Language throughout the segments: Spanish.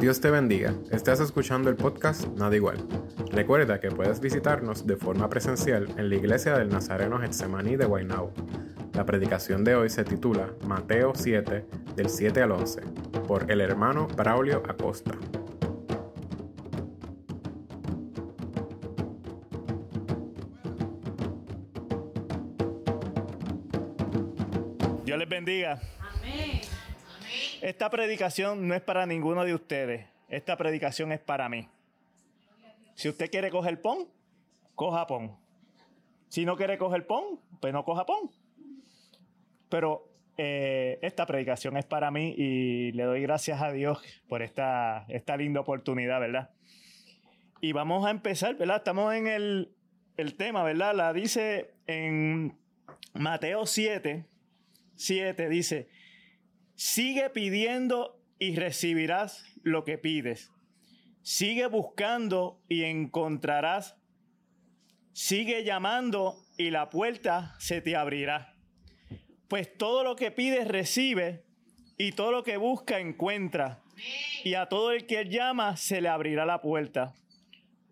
Dios te bendiga. Estás escuchando el podcast Nada Igual. Recuerda que puedes visitarnos de forma presencial en la iglesia del Nazareno Getsemaní de Guaynabo. La predicación de hoy se titula Mateo 7, del 7 al 11, por el hermano Braulio Acosta. Dios les bendiga. Esta predicación no es para ninguno de ustedes. Esta predicación es para mí. Si usted quiere coger pon, coja pon. Si no quiere coger pon, pues no coja pon. Pero eh, esta predicación es para mí y le doy gracias a Dios por esta, esta linda oportunidad, ¿verdad? Y vamos a empezar, ¿verdad? Estamos en el, el tema, ¿verdad? La dice en Mateo 7, 7, dice, Sigue pidiendo y recibirás lo que pides. Sigue buscando y encontrarás. Sigue llamando y la puerta se te abrirá. Pues todo lo que pides recibe y todo lo que busca encuentra. Y a todo el que llama se le abrirá la puerta.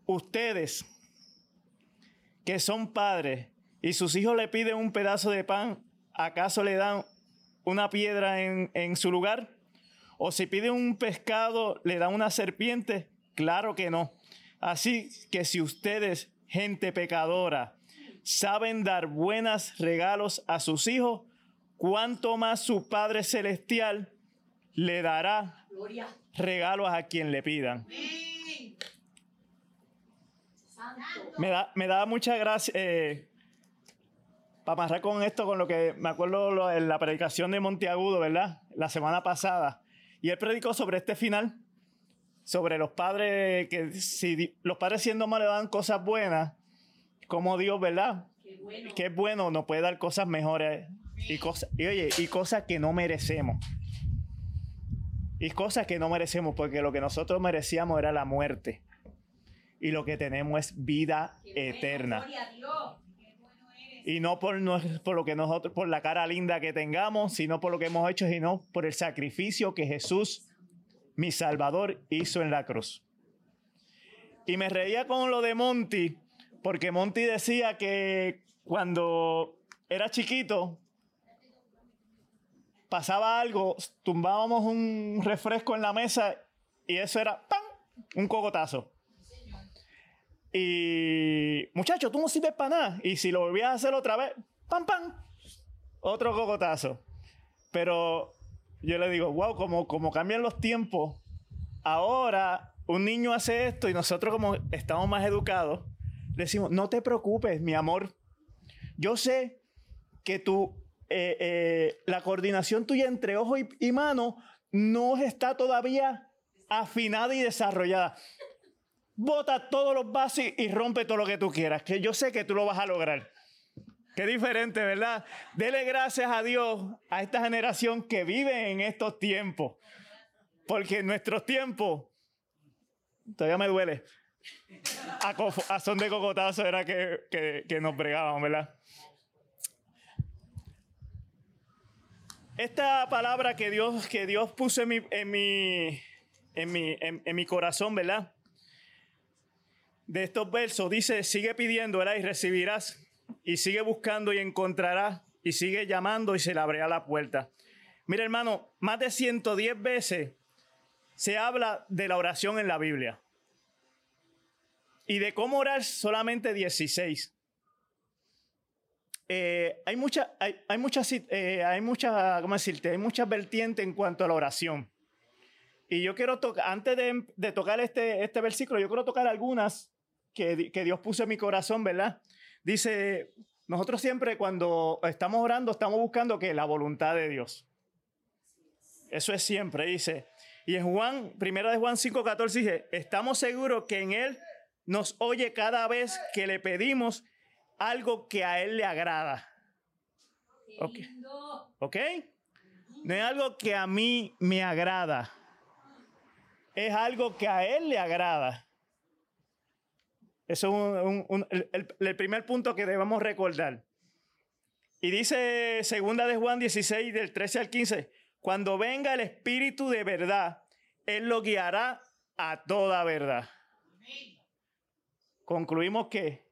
Ustedes que son padres y sus hijos le piden un pedazo de pan, ¿acaso le dan una piedra en, su lugar? ¿O si pide un pescado, le da una serpiente? Claro que no. Así que si ustedes, gente pecadora, saben dar buenos regalos a sus hijos, ¿cuánto más su Padre Celestial le dará regalos a quien le pidan? Me da, me da mucha gracia. Eh, para pasar con esto, con lo que me acuerdo en la predicación de Monteagudo, ¿verdad? La semana pasada. Y él predicó sobre este final, sobre los padres, que si los padres siendo malos dan cosas buenas, como Dios, ¿verdad? Qué bueno. Qué bueno, nos puede dar cosas mejores y cosas, y oye, y cosas que no merecemos. Y cosas que no merecemos, porque lo que nosotros merecíamos era la muerte. Y lo que tenemos es vida eterna y no por, por lo que nosotros, por la cara linda que tengamos, sino por lo que hemos hecho, sino por el sacrificio que Jesús, mi Salvador, hizo en la cruz. Y me reía con lo de Monty, porque Monty decía que cuando era chiquito, pasaba algo, tumbábamos un refresco en la mesa y eso era ¡pam! un cogotazo. Y, muchacho, tú no sirves para nada. Y si lo volvías a hacer otra vez, ¡pam, pam! Otro cocotazo. Pero yo le digo, wow, como, cambian los tiempos. Ahora un niño hace esto y nosotros como estamos más educados, decimos, no te preocupes, mi amor. Yo sé que tú, eh, eh, la coordinación tuya entre ojo y mano no está todavía afinada y desarrollada bota todos los vasos y rompe todo lo que tú quieras, que yo sé que tú lo vas a lograr. Qué diferente, ¿verdad? Dele gracias a Dios a esta generación que vive en estos tiempos. Porque en nuestros tiempos, todavía me duele, a, son de cocotazo era que, que, nos bregaban, ¿verdad? Esta palabra que Dios, que Dios puso en mi, en mi, en mi, en mi corazón, ¿verdad? De estos versos dice, sigue pidiendo y recibirás, y sigue buscando y encontrarás, y sigue llamando y se le abrirá la puerta. Mira hermano, más de 110 veces se habla de la oración en la Biblia. Y de cómo orar solamente 16. Eh, hay muchas, hay, hay muchas, eh, hay muchas, ¿cómo decirte? Hay muchas vertientes en cuanto a la oración. Y yo quiero tocar, antes de, de, tocar este, este versículo, yo quiero tocar algunas que, Dios puso en mi corazón, ¿verdad? Dice, nosotros siempre cuando estamos orando estamos buscando que la voluntad de Dios. Eso es siempre, dice. Y en Juan, primera de Juan 5:14 dice, estamos seguros que en Él nos oye cada vez que le pedimos algo que a Él le agrada. ¿Ok? ¿Ok? No es algo que a mí me agrada. Es algo que a Él le agrada. Eso es el, primer punto que debemos recordar. Y dice segunda de Juan 16, del 13 al 15, cuando venga el Espíritu de verdad, Él lo guiará a toda verdad. Concluimos que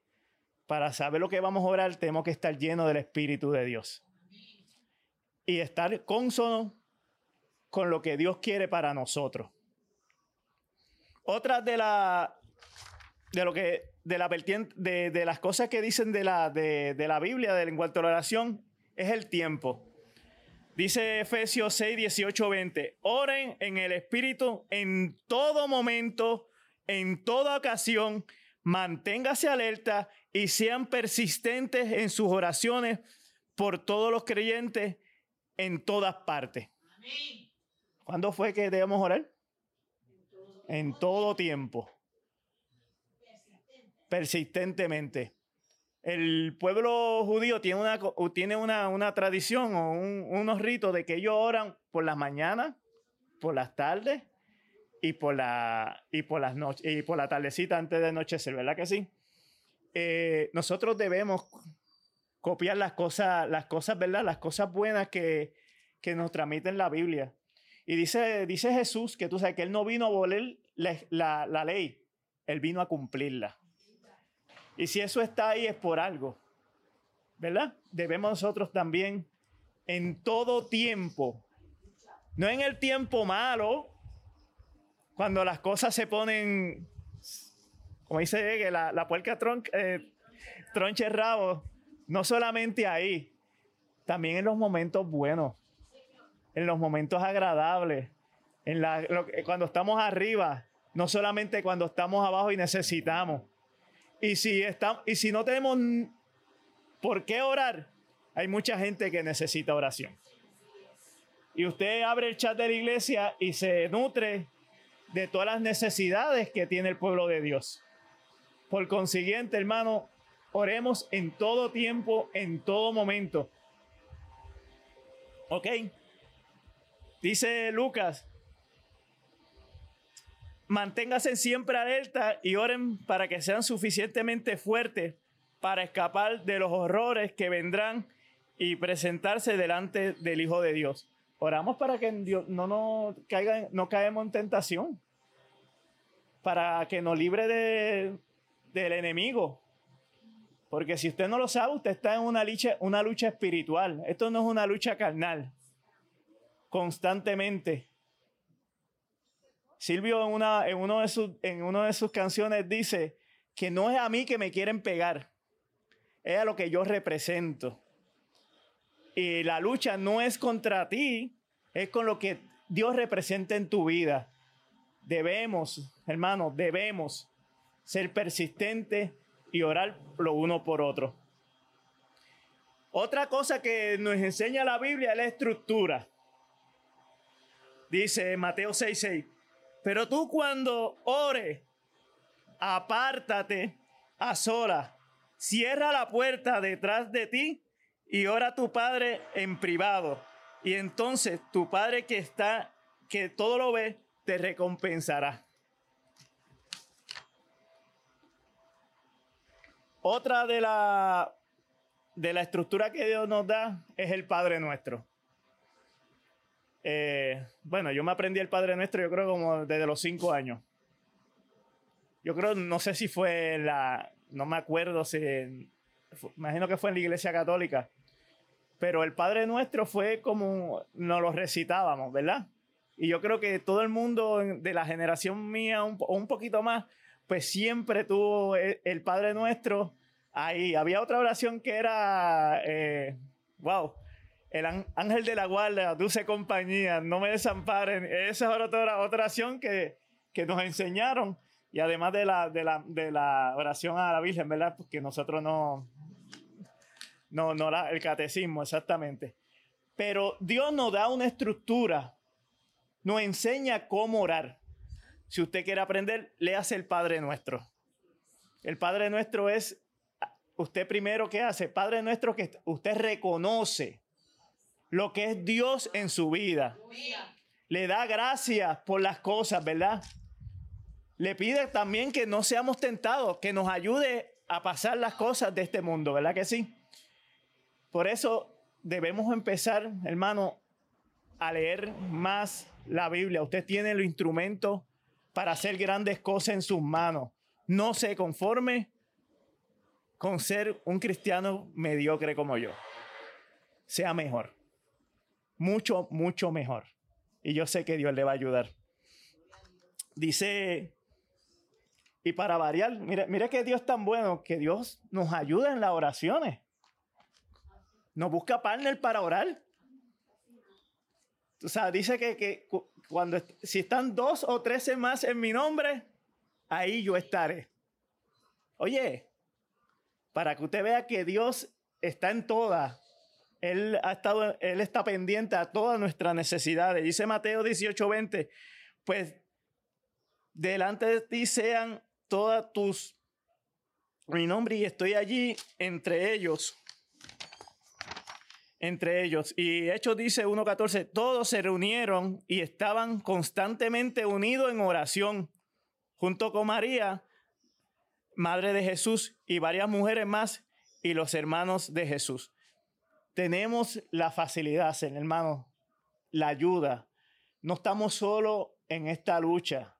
para saber lo que vamos a orar tenemos que estar llenos del Espíritu de Dios. Y estar consono con lo que Dios quiere para nosotros. Otra de la de lo que de la de, de las cosas que dicen de la de, de la Biblia en cuanto a la oración es el tiempo. Dice Efesios 6, 18, 20. Oren en el Espíritu en todo momento, en toda ocasión. Manténgase alerta y sean persistentes en sus oraciones por todos los creyentes en todas partes. ¿Cuándo fue que debemos orar? En todo tiempo. Persistentemente. El pueblo judío tiene una, tiene una, tradición o unos ritos de que ellos oran por las mañanas, por las tardes y por, la, y por las noches y por la tardecita antes de anochecer, ¿verdad que sí? Eh, nosotros debemos copiar las cosas, las cosas, ¿verdad? Las cosas buenas que, que nos transmiten la Biblia. Y dice, dice Jesús que tú sabes que Él no vino a abolir la, la ley, Él vino a cumplirla. Y si eso está ahí es por algo, ¿verdad? Debemos nosotros también en todo tiempo, no en el tiempo malo, cuando las cosas se ponen, como dice que la, la puerca tron, eh, tronche rabo, no solamente ahí, también en los momentos buenos, en los momentos agradables, en la, cuando estamos arriba, no solamente cuando estamos abajo y necesitamos. Y si, está, y si no tenemos por qué orar, hay mucha gente que necesita oración. Y usted abre el chat de la iglesia y se nutre de todas las necesidades que tiene el pueblo de Dios. Por consiguiente, hermano, oremos en todo tiempo, en todo momento. ¿Ok? Dice Lucas Manténgase siempre alerta y oren para que sean suficientemente fuertes para escapar de los horrores que vendrán y presentarse delante del Hijo de Dios. Oramos para que Dios no nos caiga, no caemos en tentación, para que nos libre de, del enemigo. Porque si usted no lo sabe, usted está en una lucha, una lucha espiritual. Esto no es una lucha carnal. Constantemente Silvio en una, en, uno de sus, en una de sus canciones dice que no es a mí que me quieren pegar, es a lo que yo represento. Y la lucha no es contra ti, es con lo que Dios representa en tu vida. Debemos, hermanos, debemos ser persistentes y orar lo uno por otro. Otra cosa que nos enseña la Biblia es la estructura. Dice Mateo 6:6, pero tú cuando ores, apártate a sola, cierra la puerta detrás de ti y ora a tu Padre en privado. Y entonces tu Padre que está, que todo lo ve, te recompensará. Otra de la, de la estructura que Dios nos da es el Padre nuestro. Eh, bueno, yo me aprendí el Padre Nuestro, yo creo como desde los cinco años. Yo creo, no sé si fue la, no me acuerdo si, imagino que fue en la Iglesia Católica, pero el Padre Nuestro fue como nos lo recitábamos, ¿verdad? Y yo creo que todo el mundo de la generación mía, un, un poquito más, pues siempre tuvo el, Padre Nuestro ahí. Había otra oración que era, eh, wow, el ángel de la guarda, dulce compañía, no me desamparen. Esa es otra, oración que, nos enseñaron. Y además de la, de, la, oración a la Virgen, ¿verdad? Porque nosotros no, no, no el catecismo, exactamente. Pero Dios nos da una estructura, nos enseña cómo orar. Si usted quiere aprender, léase el Padre Nuestro. El Padre Nuestro es, usted primero, ¿qué hace? Padre Nuestro que usted reconoce lo que es Dios en su vida. Le da gracias por las cosas, ¿verdad? Le pide también que no seamos tentados, que nos ayude a pasar las cosas de este mundo, ¿verdad que sí? Por eso debemos empezar, hermano, a leer más la Biblia, usted tiene los instrumentos para hacer grandes cosas en sus manos. No se conforme con ser un cristiano mediocre como yo. Sea mejor. Mucho, mucho mejor. Y yo sé que Dios le va a ayudar. Dice, y para variar, mire, mire que Dios es tan bueno que Dios nos ayuda en las oraciones. Nos busca partner para orar. O sea, dice que, que cuando si están dos o trece más en mi nombre, ahí yo estaré. Oye, para que usted vea que Dios está en todas. Él, ha estado, él está pendiente a todas nuestras necesidades. Dice Mateo 18:20, pues delante de ti sean todas tus mi nombre y estoy allí entre ellos entre ellos. Y Hechos dice 1.14, todos se reunieron y estaban constantemente unidos en oración, junto con María, madre de Jesús, y varias mujeres más, y los hermanos de Jesús. Tenemos la facilidad, hermano, la ayuda. No estamos solo en esta lucha.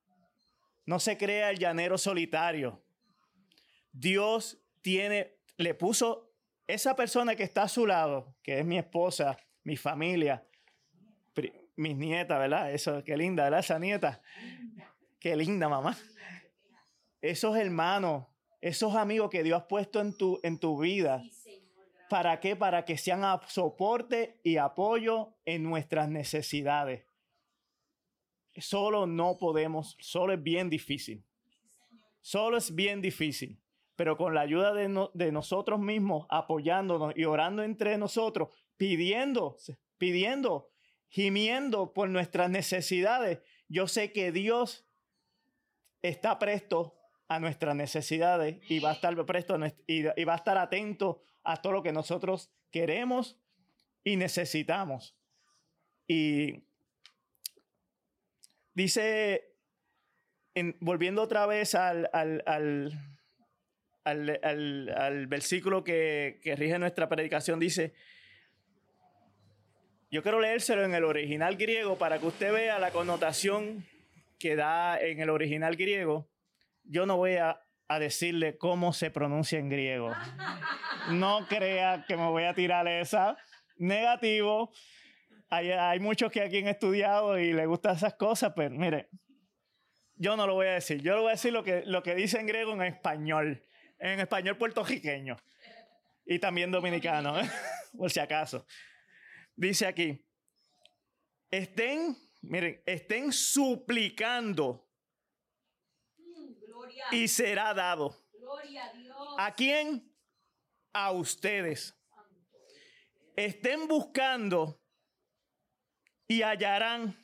No se crea el llanero solitario. Dios tiene, le puso esa persona que está a su lado, que es mi esposa, mi familia, mis nietas, ¿verdad? Eso, qué linda, ¿verdad? Esa nieta. Qué linda, mamá. Esos hermanos, esos amigos que Dios ha puesto en tu, en tu vida. ¿Para qué? Para que sean soporte y apoyo en nuestras necesidades. Solo no podemos, solo es bien difícil. Solo es bien difícil pero con la ayuda de, nosotros mismos, apoyándonos y orando entre nosotros, pidiendo, pidiendo, gimiendo por nuestras necesidades, yo sé que Dios está presto a nuestras necesidades y va a estar presto y, y va a estar atento a todo lo que nosotros queremos y necesitamos. Y dice, volviendo otra vez al, al al, versículo que, rige nuestra predicación, dice, yo quiero leérselo en el original griego para que usted vea la connotación que da en el original griego. Yo no voy a, decirle cómo se pronuncia en griego. No crea que me voy a tirar esa. Negativo. Hay, hay muchos que aquí han estudiado y les gustan esas cosas, pero mire, yo no lo voy a decir. Yo le voy a decir lo que, lo que dice en griego en español en español puertorriqueño y también dominicano, ¿eh? por si acaso. Dice aquí, estén, miren, estén suplicando y será dado. a, ¿A quién? A ustedes. Estén buscando y hallarán.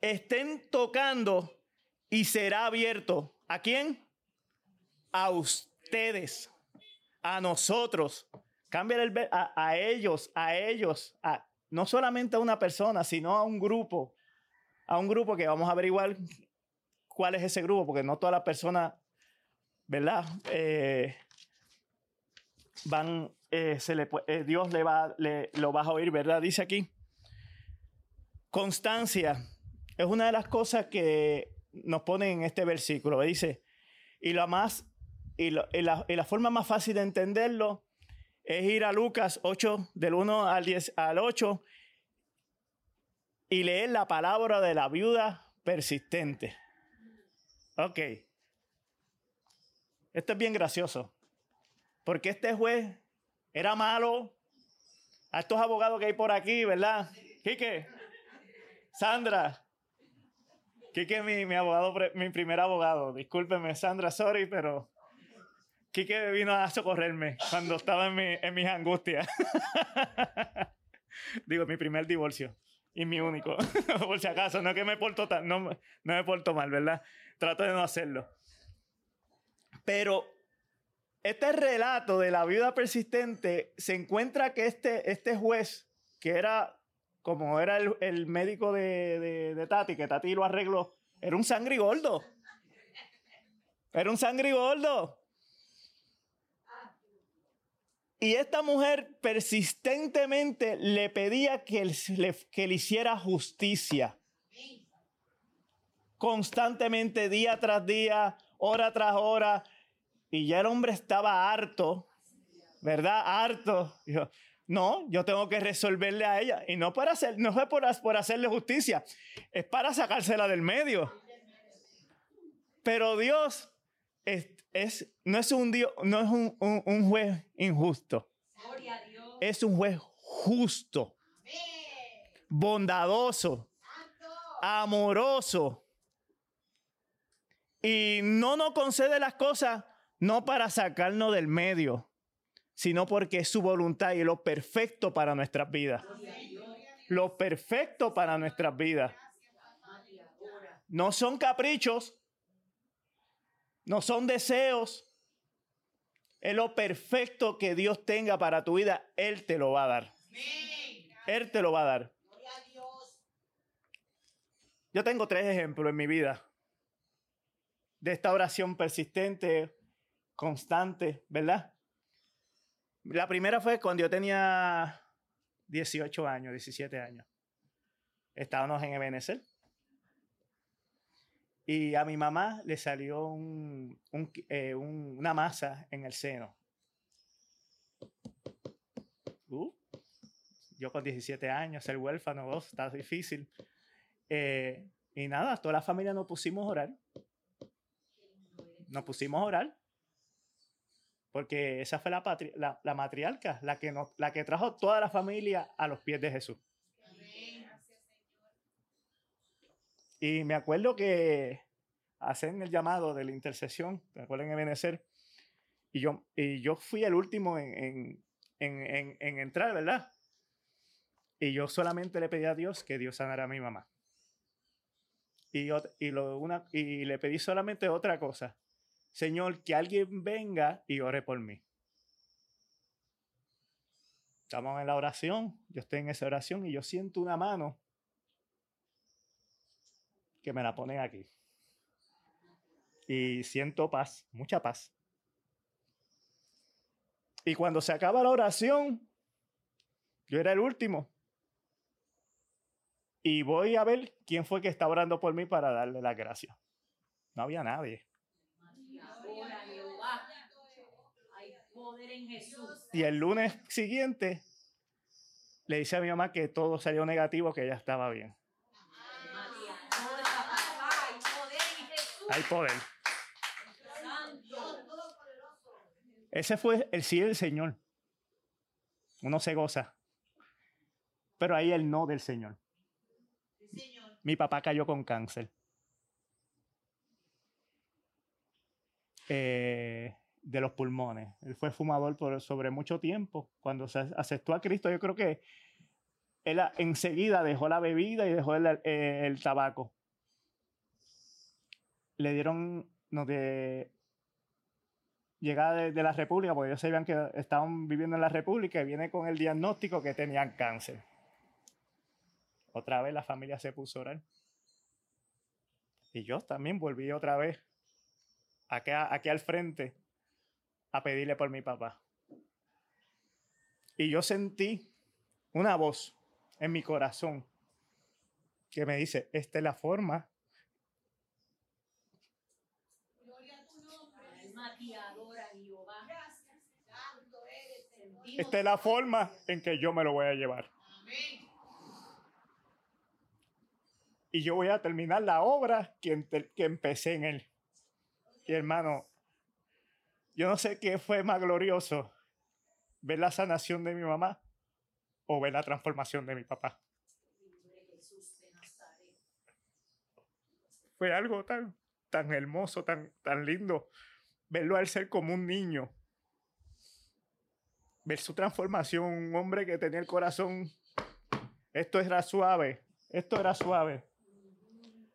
Estén tocando y será abierto. ¿A quién? a ustedes, a nosotros. Cambia el a, a ellos, a ellos, a, no solamente a una persona, sino a un grupo. A un grupo que vamos a averiguar cuál es ese grupo, porque no todas las personas, ¿verdad? Eh, van, eh, eh, Dios le va, le, lo va a oír, ¿verdad? Dice aquí. Constancia es una de las cosas que nos pone en este versículo. Dice, y lo más y, la, forma más fácil de entenderlo es ir a Lucas 8, del 1 al 10 al 8, y leer la palabra de la viuda persistente. Ok. Esto es bien gracioso. Porque este juez era malo. A estos abogados que hay por aquí, ¿verdad? Quique, Sandra. Quique es mi, mi abogado, mi primer abogado. Discúlpeme, Sandra, sorry, pero Quique vino a socorrerme cuando estaba en, mi, en mis angustias. Digo, mi primer divorcio. Y mi único. Por si acaso, no que me porto tan, no, no me porto mal, ¿verdad? Trato de no hacerlo. Pero este relato de la viuda persistente se encuentra que este, este juez, que era como era el, médico de, de, Tati, que Tati lo arregló, era un sangrigoldo. Era un sangrigoldo. Y esta mujer persistentemente le pedía que que le hiciera justicia. Constantemente, día tras día, hora tras hora. Y ya el hombre estaba harto, ¿verdad? Harto. Dijo, no, yo tengo que resolverle a ella. Y no, para hacer, no fue por, por hacerle justicia, es para sacársela del medio. Pero Dios es, no es un, Dios, no es un, un, juez injusto. Es un juez justo, bondadoso, amoroso. Y no nos concede las cosas no para sacarnos del medio, sino porque es su voluntad y lo perfecto para nuestras vidas. Lo perfecto para nuestras vidas. No son caprichos, no son deseos. Es lo perfecto que Dios tenga para tu vida, Él te lo va a dar. Él te lo va a dar. Yo tengo tres ejemplos en mi vida de esta oración persistente, constante, ¿verdad? La primera fue cuando yo tenía 18 años, 17 años. Estábamos en Ebenezer. Y a mi mamá le salió eh, una masa en el seno. Uh, yo con 17 años, ser huérfano, oh, está difícil. Eh, y nada, toda la familia nos pusimos a orar. Nos pusimos a orar. Porque esa fue la, la, la matriarca, la que, la que trajo toda la familia a los pies de Jesús. Y me acuerdo que hacen el llamado de la intercesión, me acuerdo en Ebenezer, y yo, y yo fui el último en, en, en, entrar, ¿verdad? Y yo solamente le pedí a Dios que Dios sanara a mi mamá. Y, y, lo, una, y le pedí solamente otra cosa. Señor, que alguien venga y ore por mí. Estamos en la oración, yo estoy en esa oración y yo siento una mano que me la ponen aquí. Y siento paz, mucha paz. Y cuando se acaba la oración, yo era el último. Y voy a ver quién fue que está orando por mí para darle la gracia. No había nadie. Y el lunes siguiente le dice a mi mamá que todo salió negativo, que ella estaba bien. Hay poder. Ese fue el sí del Señor. Uno se goza. Pero ahí el no del Señor. Mi papá cayó con cáncer. Eh, de los pulmones. Él fue fumador por, sobre mucho tiempo. Cuando se aceptó a Cristo, yo creo que él enseguida dejó la bebida y dejó el, eh, tabaco. Le dieron no, de llegada de, la República, porque ellos sabían que estaban viviendo en la República y viene con el diagnóstico que tenían cáncer. Otra vez la familia se puso a orar. Y yo también volví otra vez aquí al frente a pedirle por mi papá. Y yo sentí una voz en mi corazón que me dice, esta es la forma. Esta es la forma en que yo me lo voy a llevar. Y yo voy a terminar la obra que, que empecé en él. Y hermano, yo no sé qué fue más glorioso, ver la sanación de mi mamá o ver la transformación de mi papá. Fue algo tan, tan hermoso, tan, tan lindo, verlo al ser como un niño, ver su transformación, un hombre que tenía el corazón, esto era suave, esto era suave,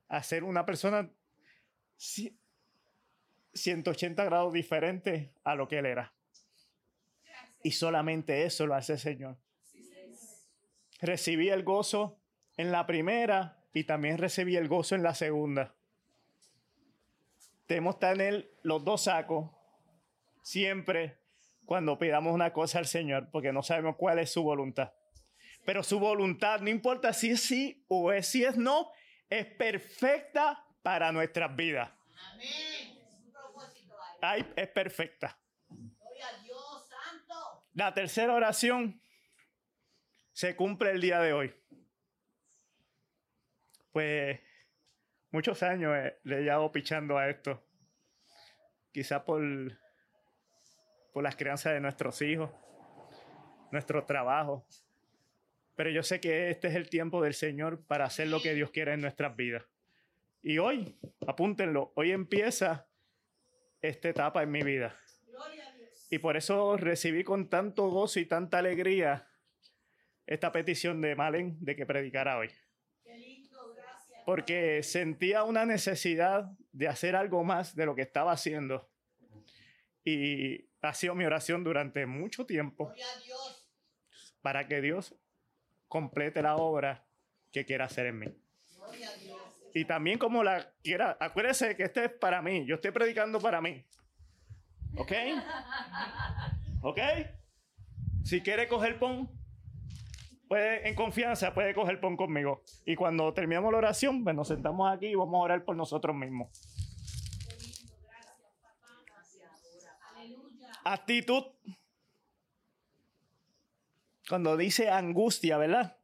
hacer una persona 180 grados diferente a lo que él era. Y solamente eso lo hace el Señor. Recibí el gozo en la primera y también recibí el gozo en la segunda. Tenemos que tener los dos sacos siempre cuando pidamos una cosa al Señor, porque no sabemos cuál es su voluntad. Pero su voluntad, no importa si es sí o es si es no, es perfecta para nuestras vidas. Ay, es perfecta. La tercera oración se cumple el día de hoy. Pues muchos años le he llevado pichando a esto. Quizá por, por las crianzas de nuestros hijos, nuestro trabajo. Pero yo sé que este es el tiempo del Señor para hacer lo que Dios quiere en nuestras vidas. Y hoy, apúntenlo, hoy empieza esta etapa en mi vida. Y por eso recibí con tanto gozo y tanta alegría esta petición de Malen de que predicara hoy. Porque sentía una necesidad de hacer algo más de lo que estaba haciendo. Y ha sido mi oración durante mucho tiempo para que Dios complete la obra que quiera hacer en mí. Y también como la quiera, acuérdese que este es para mí, yo estoy predicando para mí. ¿Ok? ¿Ok? Si quiere coger pon, puede, en confianza puede coger pon conmigo. Y cuando terminamos la oración, pues nos sentamos aquí y vamos a orar por nosotros mismos. Actitud. Cuando dice angustia, ¿verdad?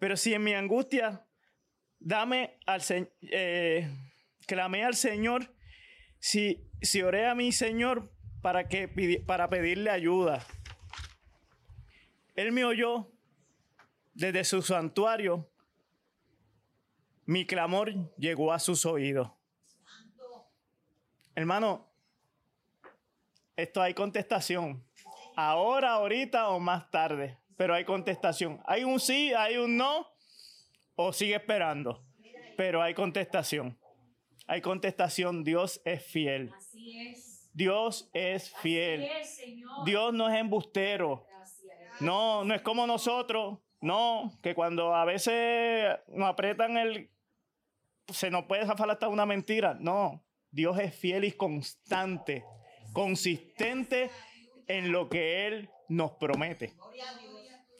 Pero si en mi angustia, dame al Señor, eh, clamé al Señor, si, si oré a mi Señor para, que, para pedirle ayuda. Él me oyó desde su santuario. Mi clamor llegó a sus oídos. Hermano, esto hay contestación. Ahora, ahorita o más tarde. Pero hay contestación. Hay un sí, hay un no. O sigue esperando. Pero hay contestación. Hay contestación. Dios es fiel. Dios es fiel. Dios no es embustero. No, no es como nosotros. No, que cuando a veces nos apretan el... Se nos puede zafar hasta una mentira. No, Dios es fiel y constante, consistente en lo que Él nos promete.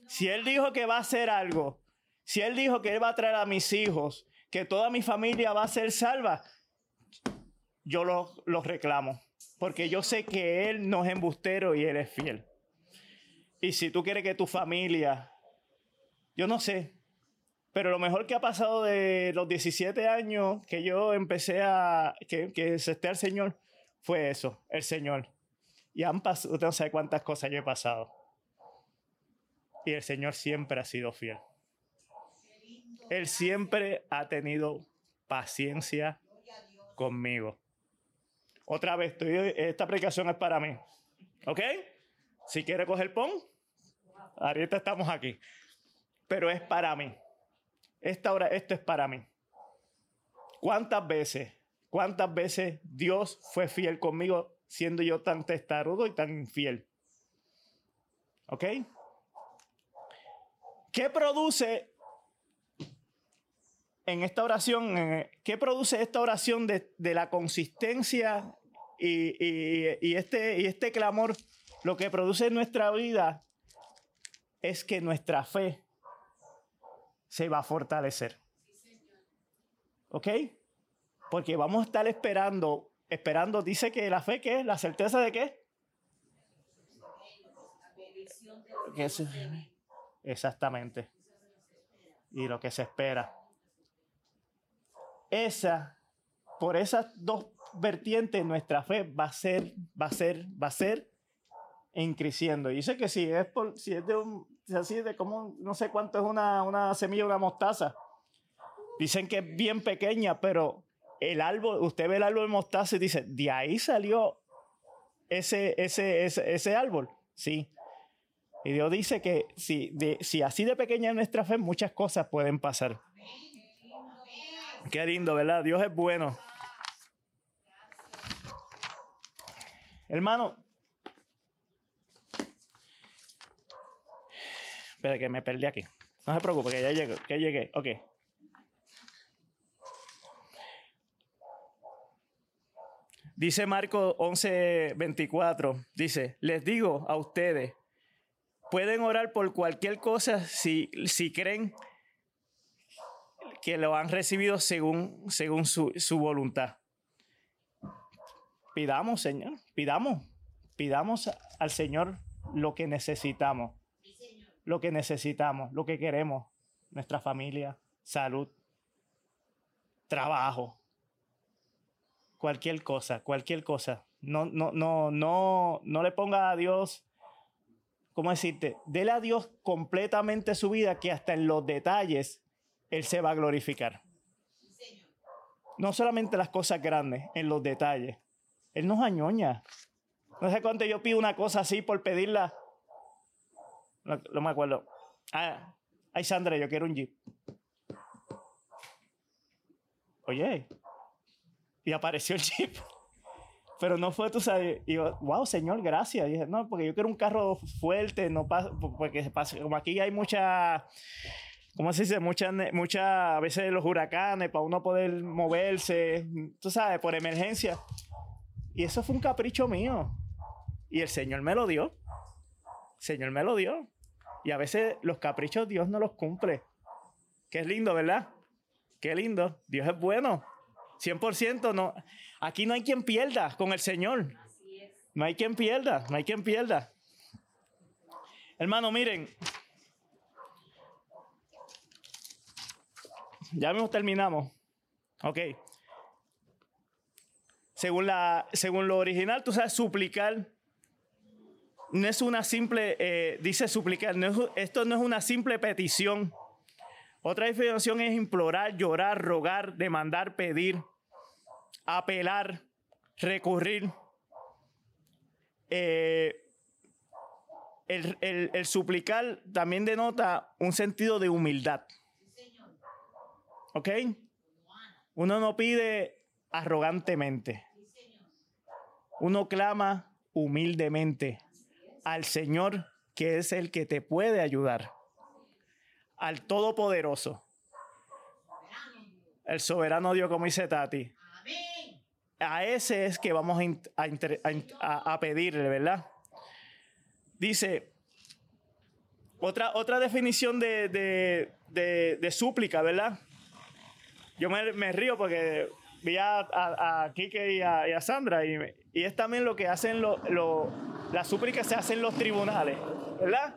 Si Él dijo que va a hacer algo, si Él dijo que Él va a traer a mis hijos, que toda mi familia va a ser salva, yo los lo reclamo porque yo sé que Él no es embustero y Él es fiel. Y si tú quieres que tu familia, yo no sé, pero lo mejor que ha pasado de los 17 años que yo empecé a, que, que esté al Señor, fue eso, el Señor. Y han pasado, no sabe cuántas cosas yo he pasado. Y el Señor siempre ha sido fiel. Él siempre ha tenido paciencia conmigo. Otra vez, esta aplicación es para mí. ¿Ok? Si quiere coger pon, ahorita estamos aquí. Pero es para mí. Esta hora, esto es para mí. ¿Cuántas veces, cuántas veces Dios fue fiel conmigo siendo yo tan testarudo y tan infiel? ¿Ok? ¿Qué produce en esta oración, qué produce esta oración de, la consistencia y, este, y este clamor lo que produce en nuestra vida es que nuestra fe se va a fortalecer. ¿Ok? Porque vamos a estar esperando, esperando, dice que la fe, ¿qué es? ¿La certeza de qué? exactamente. Y lo que se espera. Esa, por esas dos vertiente nuestra fe va a ser, va a ser, va a ser en creciendo. Y dice que si es, por, si es de un, así de como, no sé cuánto es una, una semilla, una mostaza. Dicen que es bien pequeña, pero el árbol, usted ve el árbol de mostaza y dice, de ahí salió ese, ese, ese, ese árbol. Sí. Y Dios dice que si, de, si así de pequeña es nuestra fe, muchas cosas pueden pasar. Qué lindo, ¿verdad? Dios es bueno. Hermano, espera que me perdí aquí. No se preocupe, que ya llegué, que llegué. Ok. Dice Marcos 11, 24, dice, les digo a ustedes, pueden orar por cualquier cosa si, si creen que lo han recibido según, según su, su voluntad. Pidamos, Señor, pidamos, pidamos al Señor lo que necesitamos, lo que necesitamos, lo que queremos, nuestra familia, salud, trabajo, cualquier cosa, cualquier cosa. No, no, no, no, no le ponga a Dios, ¿cómo decirte? Dele a Dios completamente su vida que hasta en los detalles Él se va a glorificar. No solamente las cosas grandes, en los detalles. Él nos añoña. No sé cuánto yo pido una cosa así por pedirla. No, me acuerdo. Ah, ay, Sandra, yo quiero un Jeep. Oye, y apareció el Jeep. Pero no fue, tú sabes, y yo, wow, señor, gracias. Dije, no, porque yo quiero un carro fuerte, no pasa, porque pasa, como aquí hay mucha, ¿cómo se dice? Muchas, muchas, a veces los huracanes, para uno poder moverse, tú sabes, por emergencia. Y eso fue un capricho mío. Y el Señor me lo dio. El Señor me lo dio. Y a veces los caprichos Dios no los cumple. Qué lindo, ¿verdad? Qué lindo. Dios es bueno. 100% no. Aquí no hay quien pierda con el Señor. No hay quien pierda, no hay quien pierda. Hermano, miren. Ya mismo terminamos. Ok. Según, la, según lo original, tú sabes, suplicar no es una simple, eh, dice suplicar, esto no es una simple petición. Otra definición es implorar, llorar, rogar, demandar, pedir, apelar, recurrir. Eh, el, suplicar también denota un sentido de humildad. ¿Ok? Uno no pide arrogantemente. Uno clama humildemente al Señor que es el que te puede ayudar. Al Todopoderoso. El soberano Dios, como dice Tati. A ese es que vamos a, pedirle, ¿verdad? Dice, otra, otra definición de, de, súplica, ¿verdad? Yo me, río porque vi a, a, Kike y a, Sandra y, y, es también lo que hacen lo, las súplicas se hacen en los tribunales, ¿verdad?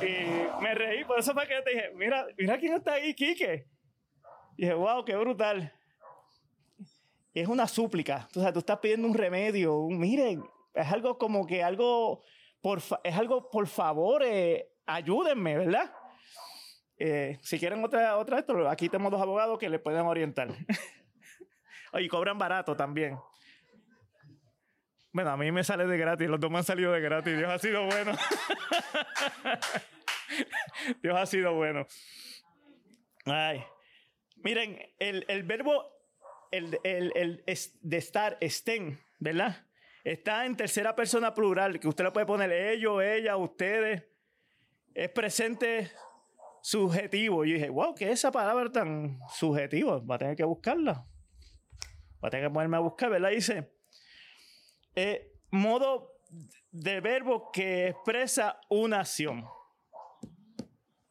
Y me reí, por eso fue que te dije, mira, mira quién está ahí, Quique. Y dije, wow, qué brutal. Y es una súplica. O sea, tú estás pidiendo un remedio. Un, miren, es algo como que algo, por es algo, por favor, eh, ayúdenme, ¿verdad? Eh, si quieren otra, otra esto, aquí tenemos dos abogados que le pueden orientar. y cobran barato también. Bueno, a mí me sale de gratis, los dos me han salido de gratis. Dios ha sido bueno. Dios ha sido bueno. Ay. Miren, el, el verbo el, el, el de estar, estén, ¿verdad? Está en tercera persona plural, que usted le puede poner ellos, ella, ustedes. Es presente subjetivo. Y dije, wow, ¿qué es esa palabra tan subjetiva? Va a tener que buscarla. Va a tener que ponerme a buscar, ¿verdad? Dice, eh, modo de verbo que expresa una acción.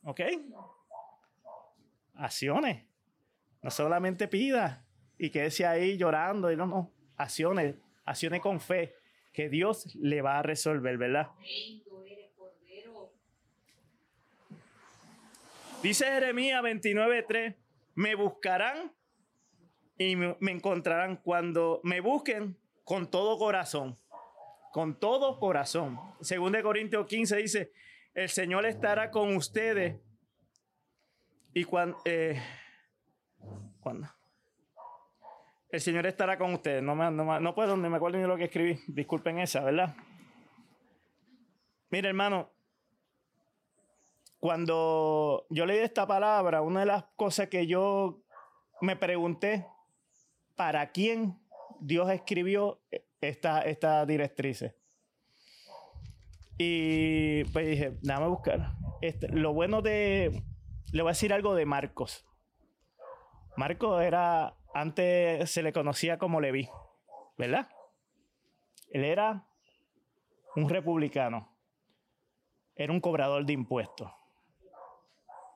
¿Ok? Acciones. No solamente pida y quédese ahí llorando y no, no. Acciones. Acciones con fe que Dios le va a resolver, ¿verdad? Dice Jeremías 29:3, me buscarán y me encontrarán cuando me busquen con todo corazón. Con todo corazón. Según de Corintios 15 dice, el Señor estará con ustedes. Y cuando, eh, cuando el Señor estará con ustedes. No, me, no, no puedo, ni me acuerdo ni lo que escribí. Disculpen esa, ¿verdad? Mire, hermano, cuando yo leí esta palabra, una de las cosas que yo me pregunté, ¿para quién Dios escribió esta, esta directrices. Y pues dije, déjame buscar. Este, lo bueno de. Le voy a decir algo de Marcos. Marcos era. Antes se le conocía como Leví. ¿verdad? Él era un republicano. Era un cobrador de impuestos.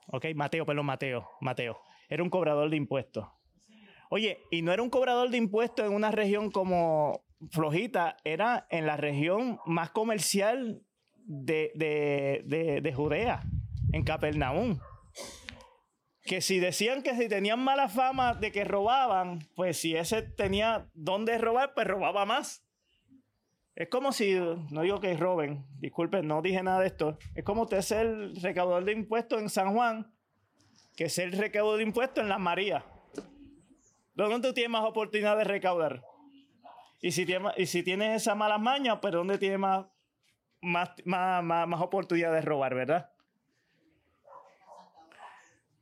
Ok, Mateo, perdón, Mateo, Mateo. Era un cobrador de impuestos. Oye, y no era un cobrador de impuestos en una región como Flojita, era en la región más comercial de, de Judea, en Capernaum. Que si decían que si tenían mala fama de que robaban, pues si ese tenía dónde robar, pues robaba más. Es como si, no digo que roben, disculpen, no dije nada de esto. Es como usted ser el recaudador de impuestos en San Juan, que ser el recaudador de impuestos en Las Marías. ¿Dónde tú tienes más oportunidad de recaudar? Y si y si tienes esa mala maña, pues ¿dónde tienes más, más, más, más, oportunidad de robar, verdad?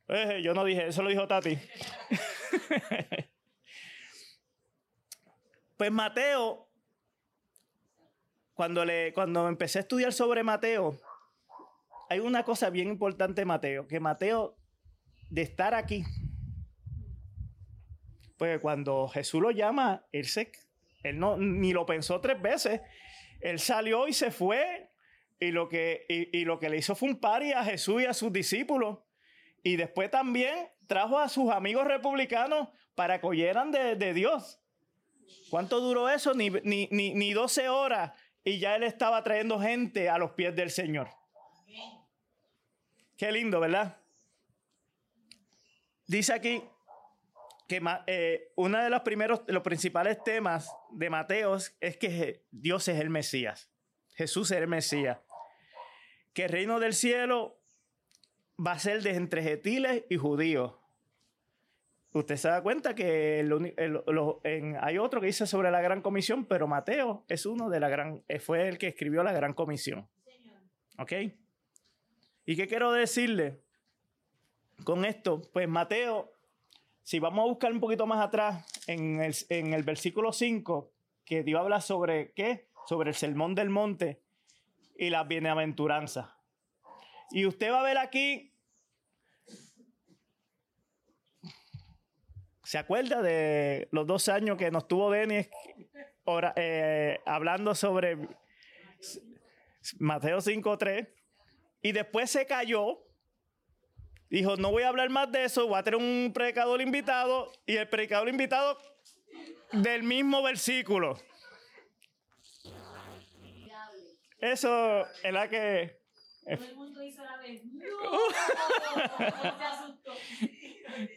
Eh, yo no dije, eso lo dijo Tati. pues Mateo cuando, le, cuando empecé a estudiar sobre Mateo, hay una cosa bien importante Mateo, que Mateo, de estar aquí, pues cuando Jesús lo llama, él, él no, ni lo pensó tres veces, él salió y se fue, y lo que, y, lo que le hizo fue un pari a Jesús y a sus discípulos, y después también trajo a sus amigos republicanos para que oyeran de, Dios. ¿Cuánto duró eso? Ni, ni, ni, ni 12 horas y ya él estaba trayendo gente a los pies del Señor. Qué lindo, ¿verdad? Dice aquí que eh, uno de los primeros, los principales temas de Mateo es que Dios es el Mesías. Jesús es el Mesías. Que el reino del cielo va a ser de entre gentiles y judíos usted se da cuenta que hay otro que dice sobre la gran comisión, pero Mateo es uno de la gran, eh, fue el que escribió la gran comisión. ¿Ok? ¿Y qué quiero decirle con esto? Pues Mateo, si vamos a buscar un poquito más atrás, en el, en el versículo 5, que Dios habla sobre qué? Sobre el sermón del monte y la bienaventuranza. Y usted va a ver aquí ¿Se acuerda de los dos años que nos tuvo Denis eh, hablando sobre Mateo 5.3? Y después se cayó. Dijo, no voy a hablar más de eso, voy a tener un predicador invitado. Y el predicador invitado del mismo versículo. Eso es la que... Todo el mundo hizo la vez.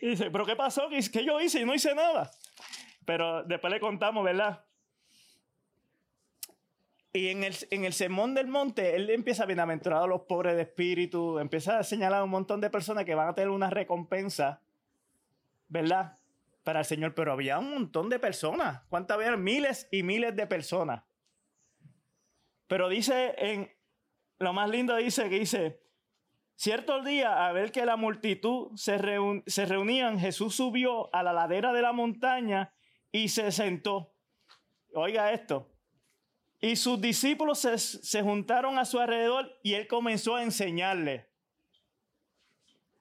Y dice, ¿pero qué pasó? ¿Qué yo hice? Y no hice nada. Pero después le contamos, ¿verdad? Y en el, en el sermón del monte, él empieza bienaventurado a los pobres de espíritu, empieza a señalar a un montón de personas que van a tener una recompensa, ¿verdad? Para el Señor. Pero había un montón de personas. ¿Cuántas había? Miles y miles de personas. Pero dice en, lo más lindo dice que dice, Cierto día, a ver que la multitud se, se reunían, Jesús subió a la ladera de la montaña y se sentó. Oiga esto. Y sus discípulos se, se juntaron a su alrededor y él comenzó a enseñarle.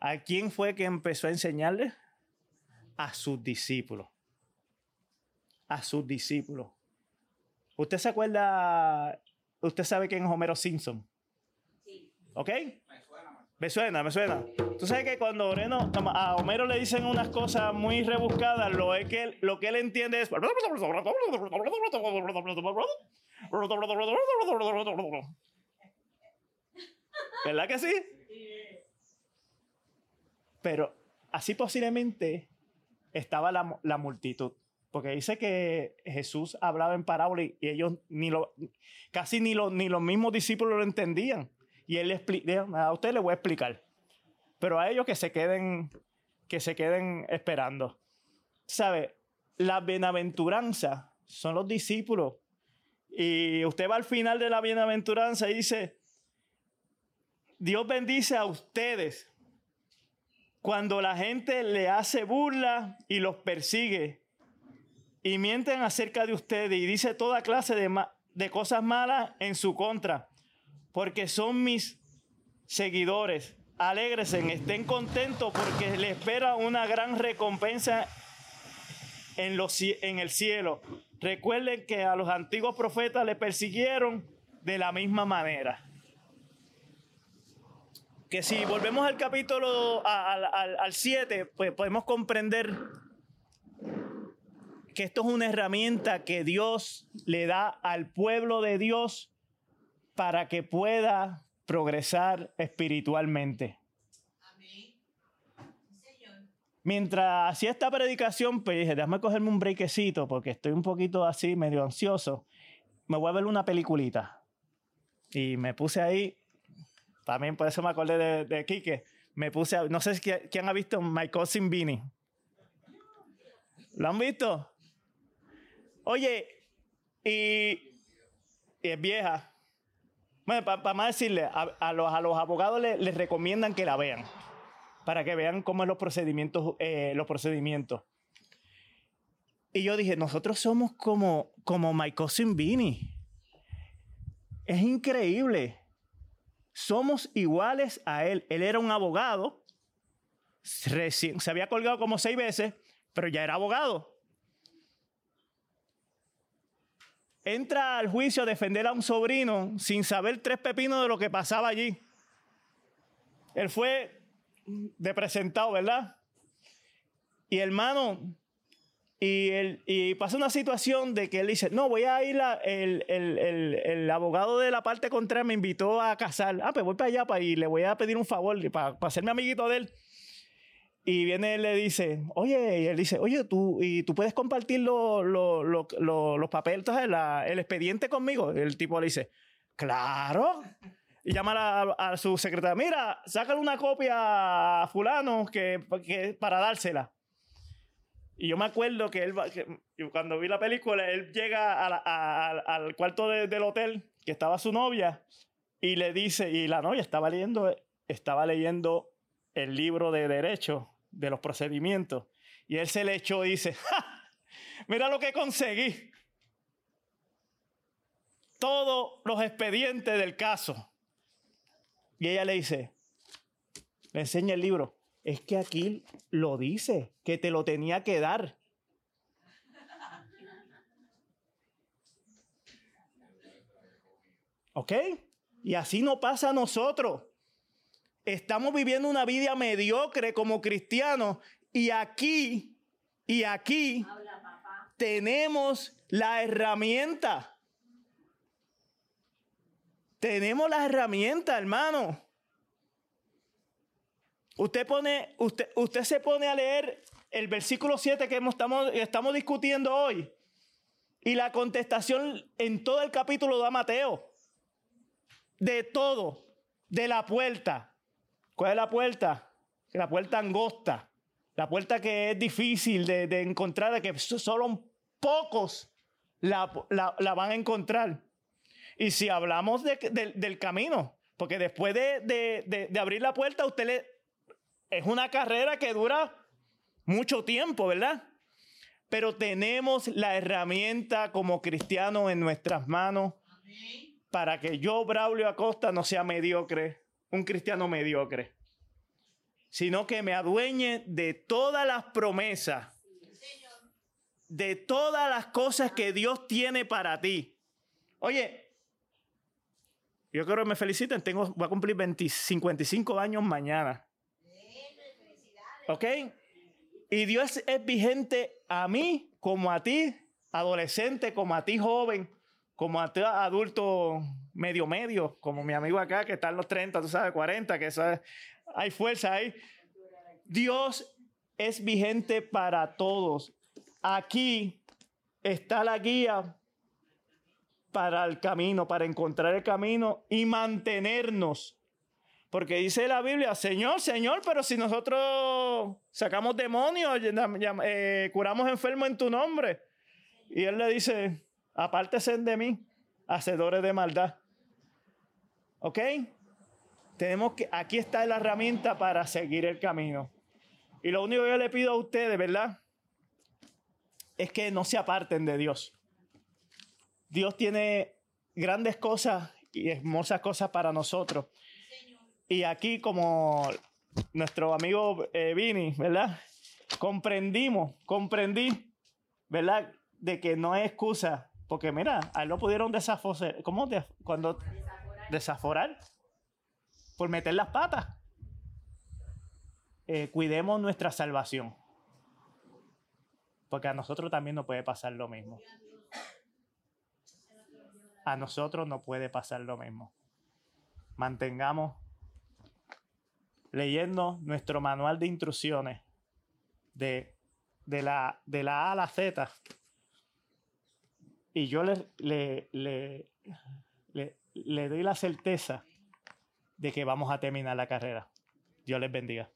¿A quién fue que empezó a enseñarle? A sus discípulos. A sus discípulos. ¿Usted se acuerda? ¿Usted sabe quién es Homero Simpson? Sí. ¿Ok? Me suena, me suena. Tú sabes que cuando a Homero le dicen unas cosas muy rebuscadas, lo, es que, lo que él entiende es... ¿Verdad que sí? Pero así posiblemente estaba la, la multitud. Porque dice que Jesús hablaba en parábola y ellos ni lo, casi ni, lo, ni los mismos discípulos lo entendían. Y él explica, a usted le voy a explicar. Pero a ellos que se queden, que se queden esperando. ¿Sabe? La bienaventuranza son los discípulos. Y usted va al final de la bienaventuranza y dice, Dios bendice a ustedes cuando la gente le hace burla y los persigue y mienten acerca de ustedes y dice toda clase de, de cosas malas en su contra porque son mis seguidores. Alégresen, estén contentos porque les espera una gran recompensa en, los, en el cielo. recuerden que a los antiguos profetas le persiguieron de la misma manera. Que si volvemos al capítulo, al 7, pues podemos comprender que esto es una herramienta que Dios le da al pueblo de Dios para que pueda progresar espiritualmente. Mientras hacía esta predicación, pues dije, déjame cogerme un brequecito porque estoy un poquito así, medio ansioso. Me voy a ver una peliculita. Y me puse ahí, también por eso me acordé de, de me puse, no sé si quién ha visto My Cousin Vinny. ¿Lo han visto? Oye, y, es vieja. Bueno, para más decirle, a, los, a los abogados les, recomiendan que la vean, para que vean cómo es los procedimientos. Eh, los procedimientos. Y yo dije, nosotros somos como, como My Cousin Es increíble. Somos iguales a él. Él era un abogado. Recién, se había colgado como seis veces, pero ya era abogado. Entra al juicio a defender a un sobrino sin saber tres pepinos de lo que pasaba allí. Él fue de presentado, ¿verdad? Y hermano, y, y pasa una situación de que él dice, no, voy a ir, a, el, el, abogado de la parte contraria me invitó a casar. Ah, pues voy para allá para, y le voy a pedir un favor para, para hacerme amiguito de él. Y viene él le dice, oye, y él dice, oye, tú, y tú puedes compartir los papeles, el expediente conmigo. el tipo le dice, claro. Y llama a, su secretaria, mira, sácale una copia a fulano que, para dársela. Y yo me acuerdo que él, cuando vi la película, él llega al cuarto del hotel que estaba su novia y le dice, y la novia estaba leyendo, estaba leyendo el libro de derecho de los procedimientos. Y él se le echó y dice, mira lo que conseguí. Todos los expedientes del caso. Y ella le dice, le enseña el libro. Es que aquí lo dice, que te lo tenía que dar. ¿Ok? Y así no pasa a nosotros. Estamos viviendo una vida mediocre como cristianos y aquí, y aquí tenemos la herramienta. Tenemos la herramienta, hermano. Usted pone, usted, usted se pone a leer el versículo 7 que estamos, estamos discutiendo hoy. Y la contestación en todo el capítulo da Mateo. De todo. De la puerta. ¿Cuál es la puerta? La puerta angosta. La puerta que es difícil de, encontrar, de que solo pocos la, van a encontrar. Y si hablamos del camino, porque después de, abrir la puerta, usted le, es una carrera que dura mucho tiempo, ¿verdad? Pero tenemos la herramienta como cristianos en nuestras manos para que yo, Braulio Acosta, no sea mediocre, un cristiano mediocre, sino que me adueñe de todas las promesas, de todas las cosas que Dios tiene para ti. Oye, yo quiero que me feliciten, tengo, voy a cumplir 55 años mañana. ¿Ok? Y Dios es vigente a mí como a ti, adolescente, como a ti, joven, como adulto medio medio, como mi amigo acá que está en los 30, tú sabes, 40, que eso hay fuerza ahí. Dios es vigente para todos. Aquí está la guía para el camino, para encontrar el camino y mantenernos. Porque dice la Biblia, Señor, Señor, pero si nosotros sacamos demonios, eh, curamos enfermos en tu nombre. Y él le dice, apártese de mí, hacedores de maldad. ¿Ok? Tenemos que, aquí está la herramienta para seguir el camino. Y lo único que yo le pido a ustedes, ¿verdad? Es que no se aparten de Dios. Dios tiene grandes cosas y hermosas cosas para nosotros. Y aquí, como nuestro amigo eh, Vini, ¿verdad? Comprendimos, comprendí, ¿verdad? de que no es excusa, porque mira, a él lo pudieron desaforar, ¿cómo? De, cuando desaforar por meter las patas. Eh, cuidemos nuestra salvación. Porque a nosotros también nos puede pasar lo mismo. A nosotros no puede pasar lo mismo. Mantengamos leyendo nuestro manual de instrucciones de, de, la, de la A a la Z. Y yo le, le, le, le doy la certeza de que vamos a terminar la carrera. Dios les bendiga.